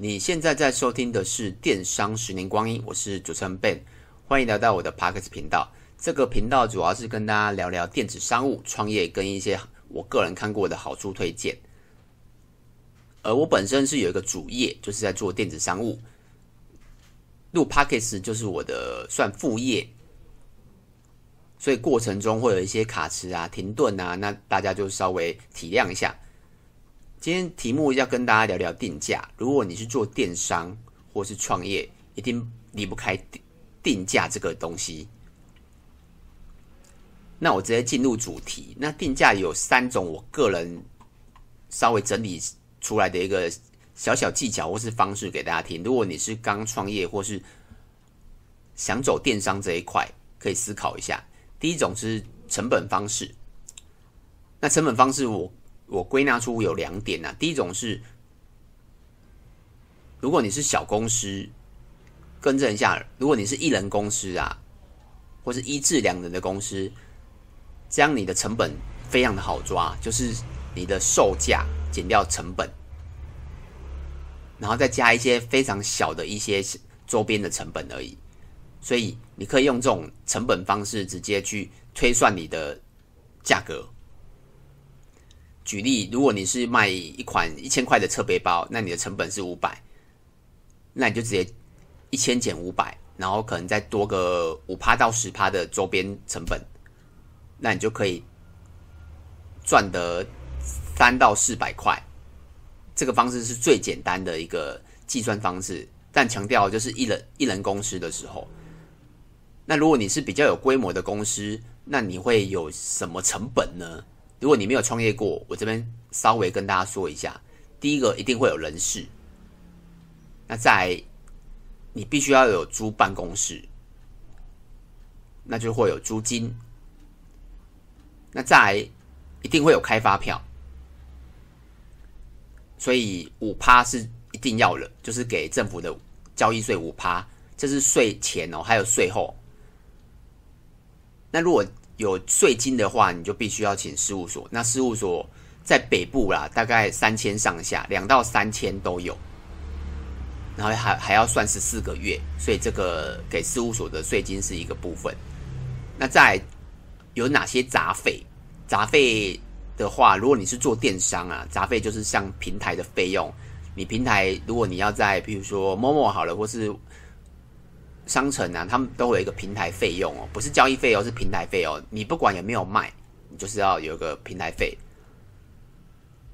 你现在在收听的是《电商十年光阴》，我是主持人 Ben，欢迎来到我的 Podcast 频道。这个频道主要是跟大家聊聊电子商务、创业跟一些我个人看过的好书推荐。而我本身是有一个主业，就是在做电子商务，录 Podcast 就是我的算副业。所以过程中会有一些卡词啊、停顿啊，那大家就稍微体谅一下。今天题目要跟大家聊聊定价。如果你是做电商或是创业，一定离不开定定价这个东西。那我直接进入主题。那定价有三种，我个人稍微整理出来的一个小小技巧或是方式给大家听。如果你是刚创业或是想走电商这一块，可以思考一下。第一种是成本方式，那成本方式我我归纳出有两点啊。第一种是，如果你是小公司，更正一下，如果你是一人公司啊，或是一至两人的公司，这样你的成本非常的好抓，就是你的售价减掉成本，然后再加一些非常小的一些周边的成本而已。所以你可以用这种成本方式直接去推算你的价格。举例，如果你是卖一款一千块的侧背包，那你的成本是五百，那你就直接一千减五百，然后可能再多个五趴到十趴的周边成本，那你就可以赚得三到四百块。这个方式是最简单的一个计算方式，但强调就是一人一人公司的时候。那如果你是比较有规模的公司，那你会有什么成本呢？如果你没有创业过，我这边稍微跟大家说一下。第一个一定会有人事，那在你必须要有租办公室，那就会有租金。那再来一定会有开发票，所以五趴是一定要的，就是给政府的交易税五趴，这是税前哦，还有税后。那如果有税金的话，你就必须要请事务所。那事务所在北部啦，大概三千上下，两到三千都有。然后还还要算十四个月，所以这个给事务所的税金是一个部分。那再有哪些杂费？杂费的话，如果你是做电商啊，杂费就是像平台的费用。你平台如果你要在，比如说某某好了，或是商城啊，他们都会有一个平台费用哦，不是交易费哦，是平台费哦。你不管有没有卖，你就是要有一个平台费。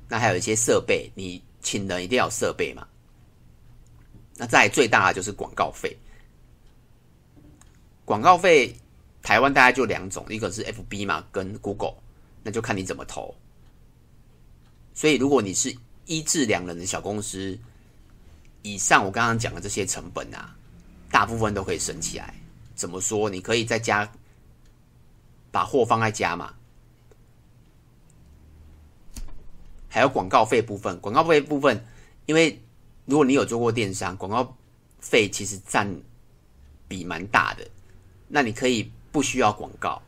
那还有一些设备，你请人一定要设备嘛。那再最大的就是广告费。广告费，台湾大概就两种，一个是 FB 嘛，跟 Google，那就看你怎么投。所以如果你是一至两人的小公司，以上我刚刚讲的这些成本啊。大部分都可以省起来。怎么说？你可以在家把货放在家嘛。还有广告费部分，广告费部分，因为如果你有做过电商，广告费其实占比蛮大的。那你可以不需要广告，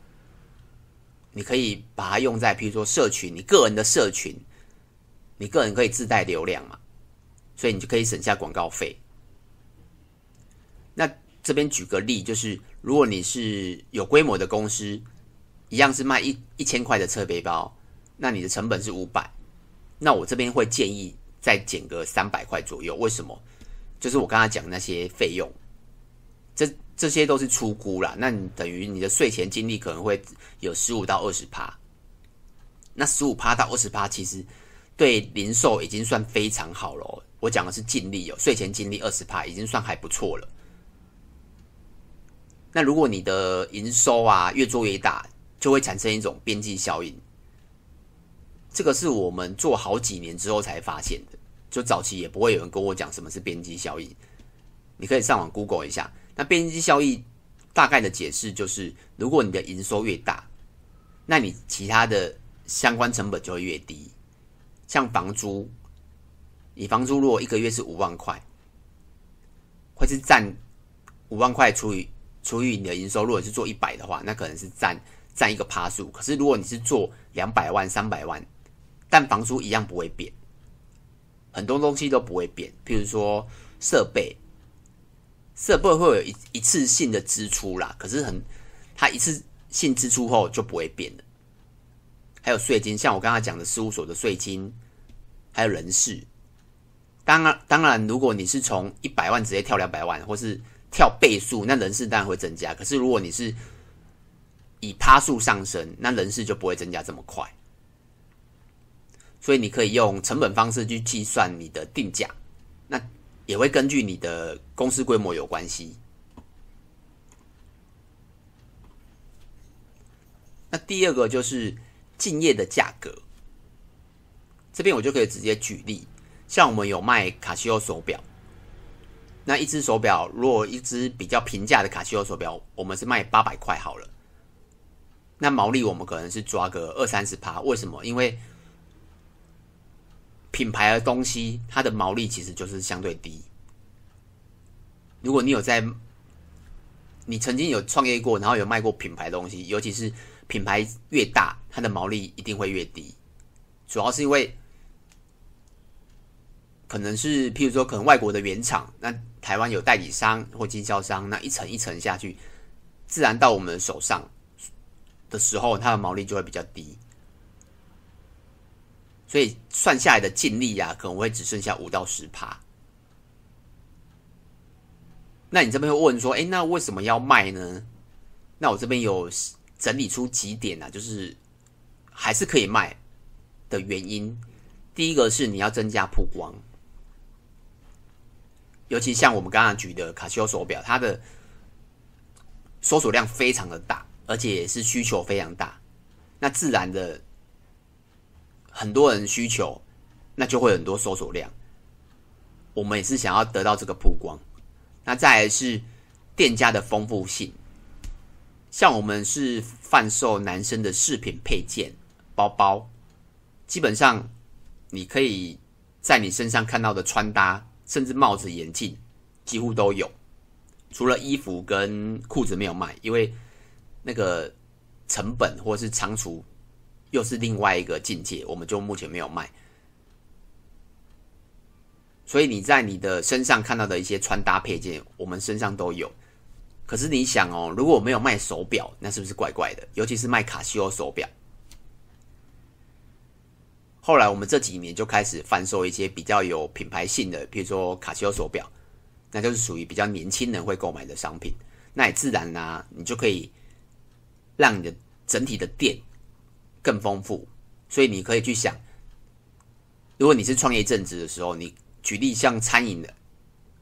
你可以把它用在，譬如说社群，你个人的社群，你个人可以自带流量嘛，所以你就可以省下广告费。这边举个例，就是如果你是有规模的公司，一样是卖一一千块的侧背包，那你的成本是五百，那我这边会建议再减个三百块左右。为什么？就是我刚才讲那些费用，这这些都是出估啦。那你等于你的税前净利可能会有十五到二十趴，那十五趴到二十趴，其实对零售已经算非常好了。我讲的是净利哦，税前净利二十趴已经算还不错了。那如果你的营收啊越做越大，就会产生一种边际效应。这个是我们做好几年之后才发现的，就早期也不会有人跟我讲什么是边际效应。你可以上网 Google 一下。那边际效应大概的解释就是，如果你的营收越大，那你其他的相关成本就会越低。像房租，你房租如果一个月是五万块，会是占五万块除以。除以你的营收，如果是做一百的话，那可能是占占一个趴数。可是如果你是做两百万、三百万，但房租一样不会变，很多东西都不会变，譬如说设备，设备会有一一次性的支出啦，可是很，它一次性支出后就不会变了。还有税金，像我刚才讲的事务所的税金，还有人事。当然，当然，如果你是从一百万直接跳两百万，或是跳倍数，那人事当然会增加。可是如果你是以趴数上升，那人事就不会增加这么快。所以你可以用成本方式去计算你的定价，那也会根据你的公司规模有关系。那第二个就是竞业的价格，这边我就可以直接举例。像我们有卖卡西欧手表，那一只手表，如果一只比较平价的卡西欧手表，我们是卖八百块好了。那毛利我们可能是抓个二三十趴，为什么？因为品牌的东西，它的毛利其实就是相对低。如果你有在，你曾经有创业过，然后有卖过品牌东西，尤其是品牌越大，它的毛利一定会越低。主要是因为。可能是，譬如说，可能外国的原厂，那台湾有代理商或经销商，那一层一层下去，自然到我们手上的时候，它的毛利就会比较低，所以算下来的净利啊，可能会只剩下五到十趴。那你这边会问说，哎，那为什么要卖呢？那我这边有整理出几点啊，就是还是可以卖的原因。第一个是你要增加曝光。尤其像我们刚刚举的卡西欧手表，它的搜索量非常的大，而且也是需求非常大，那自然的很多人需求，那就会很多搜索量。我们也是想要得到这个曝光。那再来是店家的丰富性，像我们是贩售男生的饰品配件、包包，基本上你可以在你身上看到的穿搭。甚至帽子、眼镜几乎都有，除了衣服跟裤子没有卖，因为那个成本或是仓储又是另外一个境界，我们就目前没有卖。所以你在你的身上看到的一些穿搭配件，我们身上都有。可是你想哦，如果我没有卖手表，那是不是怪怪的？尤其是卖卡西欧手表。后来我们这几年就开始贩售一些比较有品牌性的，比如说卡西欧手表，那就是属于比较年轻人会购买的商品。那也自然呢、你就可以让你的整体的店更丰富。所以你可以去想，如果你是创业正职的时候，你举例像餐饮的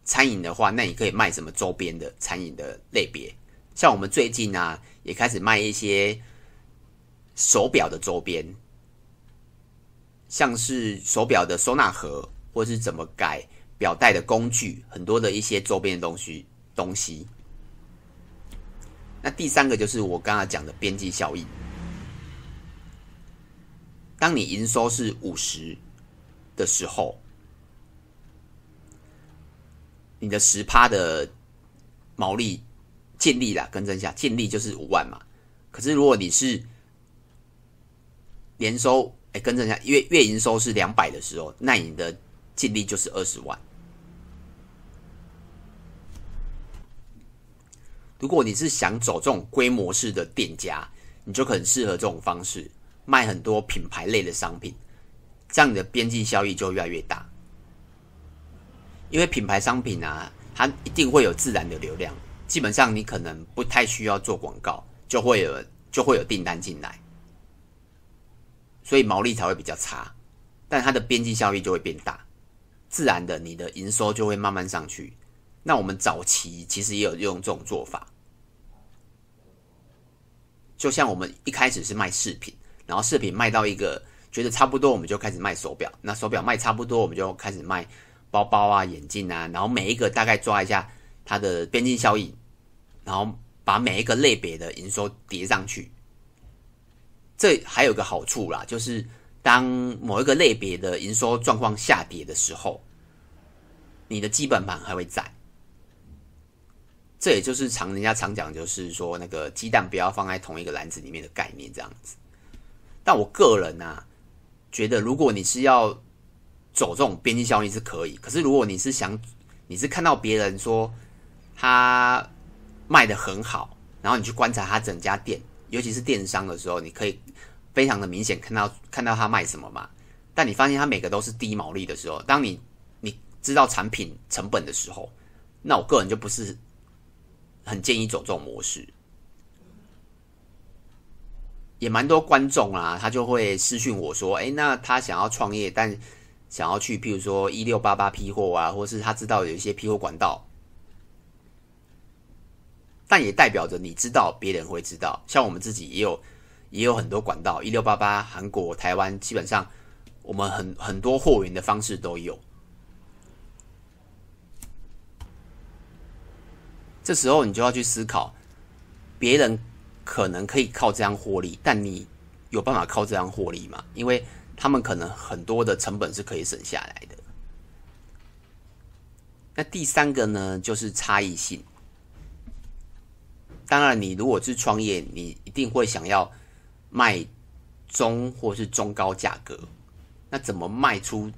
餐饮的话，那你可以卖什么周边的餐饮的类别？像我们最近、啊，也开始卖一些手表的周边。像是手表的收纳盒，或是怎么改表带的工具，很多的一些周边的东西东西。那第三个就是我刚刚讲的边际效益。当你营收是五十的时候，你的十趴的毛利净利啦，更正一下，净利就是五万嘛。可是如果你是年收，哎，更正一下，月月营收是两百的时候，那你的净利就是二十万。如果你是想走这种规模式的店家，你就很适合这种方式，卖很多品牌类的商品，这样你的边际效益就越来越大。因为品牌商品啊，它一定会有自然的流量，基本上你可能不太需要做广告，就会有就会有订单进来。所以毛利才会比较差，但它的边际效益就会变大，自然的你的营收就会慢慢上去。那我们早期其实也有用这种做法，就像我们一开始是卖饰品，然后饰品卖到一个觉得差不多，我们就开始卖手表。那手表卖差不多，我们就开始卖包包啊、眼镜啊，然后每一个大概抓一下它的边际效益，然后把每一个类别的营收叠上去。这还有个好处啦，就是当某一个类别的营收状况下跌的时候，你的基本盘还会在。这也就是常人家常讲，就是说那个鸡蛋不要放在同一个篮子里面的概念这样子。但我个人、啊，觉得如果你是要走这种边际效应是可以。可是如果你是想，你是看到别人说他卖的很好，然后你去观察他整家店，尤其是电商的时候，你可以非常的明显看到看到他卖什么嘛。但你发现他每个都是低毛利的时候，当你你知道产品成本的时候，那我个人就不是很建议走这种模式。也蛮多观众啊，他就会私讯我说：“哎，那他想要创业，但想要去，譬如说一六八八批货啊，或是他知道有一些批货管道，但也代表着你知道，别人会知道。像我们自己也有也有很多管道，一六八八，韩国、台湾，基本上我们很很多货源的方式都有。这时候你就要去思考，别人。”可能可以靠这样获利，但你有办法靠这样获利吗？因为他们可能很多的成本是可以省下来的。那第三个呢，就是差异性。当然，你如果是创业，你一定会想要卖中或是中高价格。那怎么卖出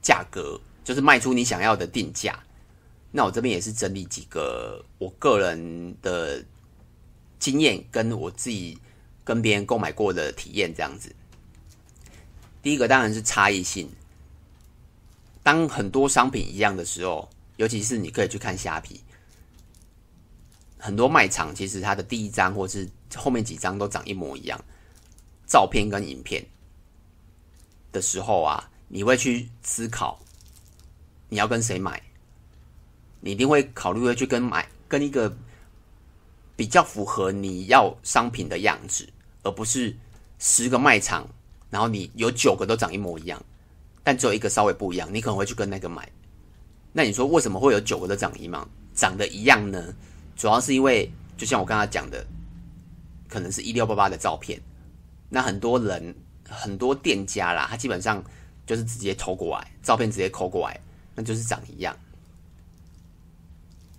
价格？就是卖出你想要的定价。那我这边也是整理几个我个人的。经验跟我自己跟别人购买过的体验这样子。第一个当然是差异性。当很多商品一样的时候，尤其是你可以去看虾皮，很多卖场其实它的第一张或是后面几张都长一模一样，照片跟影片的时候啊，你会去思考你要跟谁买，你一定会考虑会去跟买跟一个。比较符合你要商品的样子，而不是十个卖场，然后你有九个都长一模一样，但只有一个稍微不一样，你可能会去跟那个买。那你说为什么会有九个都长一样，长得一样呢？主要是因为就像我刚才讲的，可能是一六八八的照片，那很多人很多店家啦，他基本上就是直接偷过来，照片直接抠过来，那就是长一样。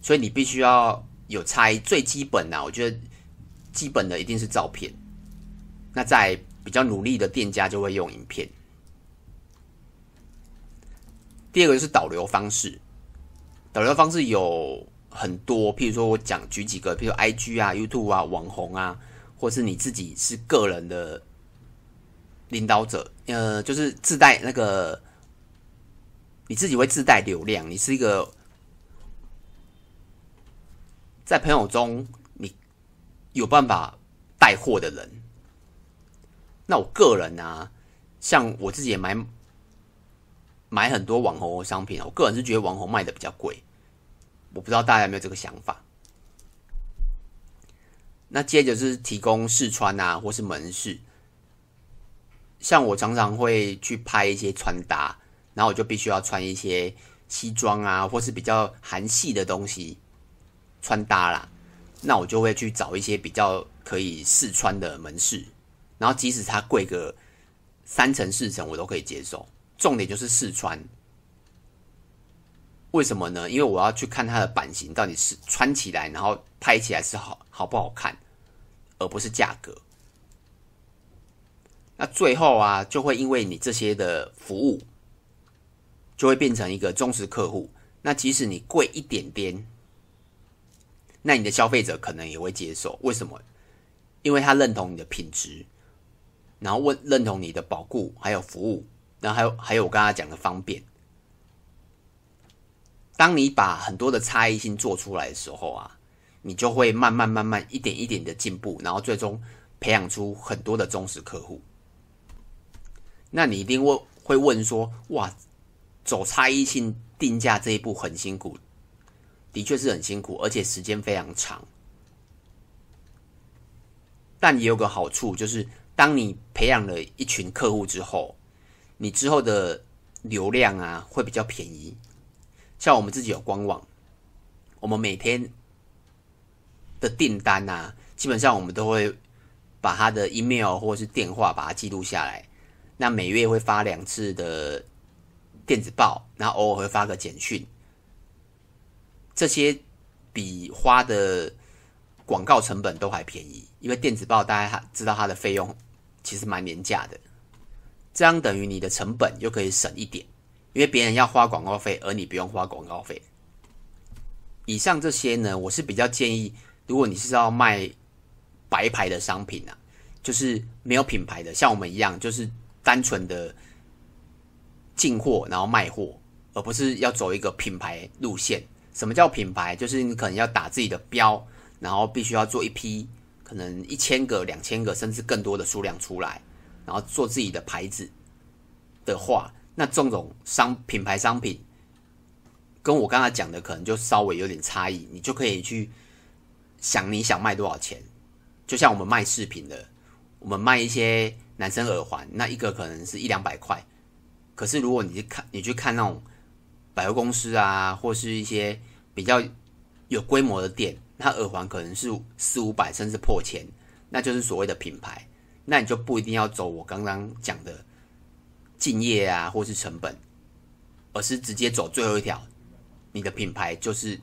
所以你必须要。有差异，最基本的，我觉得基本的一定是照片。那在比较努力的店家就会用影片。第二个就是导流方式，导流方式有很多，譬如说我讲举几个，譬如 IG 啊、YouTube 啊、网红啊，或是你自己是个人的领导者，呃，就是自带那个你自己会自带流量，你是一个。在朋友中，你有办法带货的人，那我个人啊，像我自己也买买很多网红商品，我个人是觉得网红卖的比较贵，我不知道大家有没有这个想法。那接着是提供试穿啊，或是门市，像我常常会去拍一些穿搭，然后我就必须要穿一些西装啊，或是比较韩系的东西。穿搭啦，那我就会去找一些比较可以试穿的门市，然后即使它贵个三成四成，我都可以接受。重点就是试穿，为什么呢？因为我要去看它的版型到底是穿起来，然后拍起来是好好不好看，而不是价格。那最后啊，就会因为你这些的服务，就会变成一个忠实客户。那即使你贵一点点。那你的消费者可能也会接受，为什么？因为他认同你的品质，然后问认同你的保固还有服务，然后还有还有我刚才讲的方便。当你把很多的差异性做出来的时候啊，你就会慢慢慢慢一点一点的进步，然后最终培养出很多的忠实客户。那你一定会会问说：哇，走差异性定价这一步很辛苦。的确是很辛苦，而且时间非常长。但也有个好处，就是当你培养了一群客户之后，你之后的流量啊会比较便宜。像我们自己有官网，我们每天的订单啊，基本上我们都会把他的 email 或者是电话把它记录下来。那每月会发两次的电子报，然后偶尔会发个简讯。这些比花的广告成本都还便宜，因为电子报大家知道它的费用其实蛮廉价的。这样等于你的成本又可以省一点，因为别人要花广告费，而你不用花广告费。以上这些呢，我是比较建议，如果你是要卖白牌的商品啊，就是没有品牌的，像我们一样，就是单纯的进货然后卖货，而不是要走一个品牌路线。什么叫品牌？就是你可能要打自己的标，然后必须要做一批可能一千个、两千个甚至更多的数量出来，然后做自己的牌子的话，那这种商品牌商品。跟我刚才讲的可能就稍微有点差异，你就可以去想你想卖多少钱。就像我们卖饰品的，我们卖一些男生耳环，那一个可能是一两百块。可是如果你去看，你去看那种百货公司啊，或是一些比较有规模的店，那耳环可能是四五百甚至破千，那就是所谓的品牌。那你就不一定要走我刚刚讲的敬业啊，或是成本，而是直接走最后一条。你的品牌就是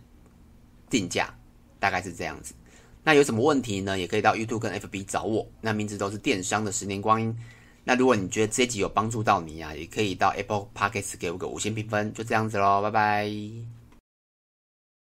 定价，大概是这样子。那有什么问题呢？也可以到 YouTube 跟 FB 找我，那名字都是电商的十年光阴。那如果你觉得这集有帮助到你啊，也可以到 Apple Podcast 给我个五星评分，就这样子喽，拜拜。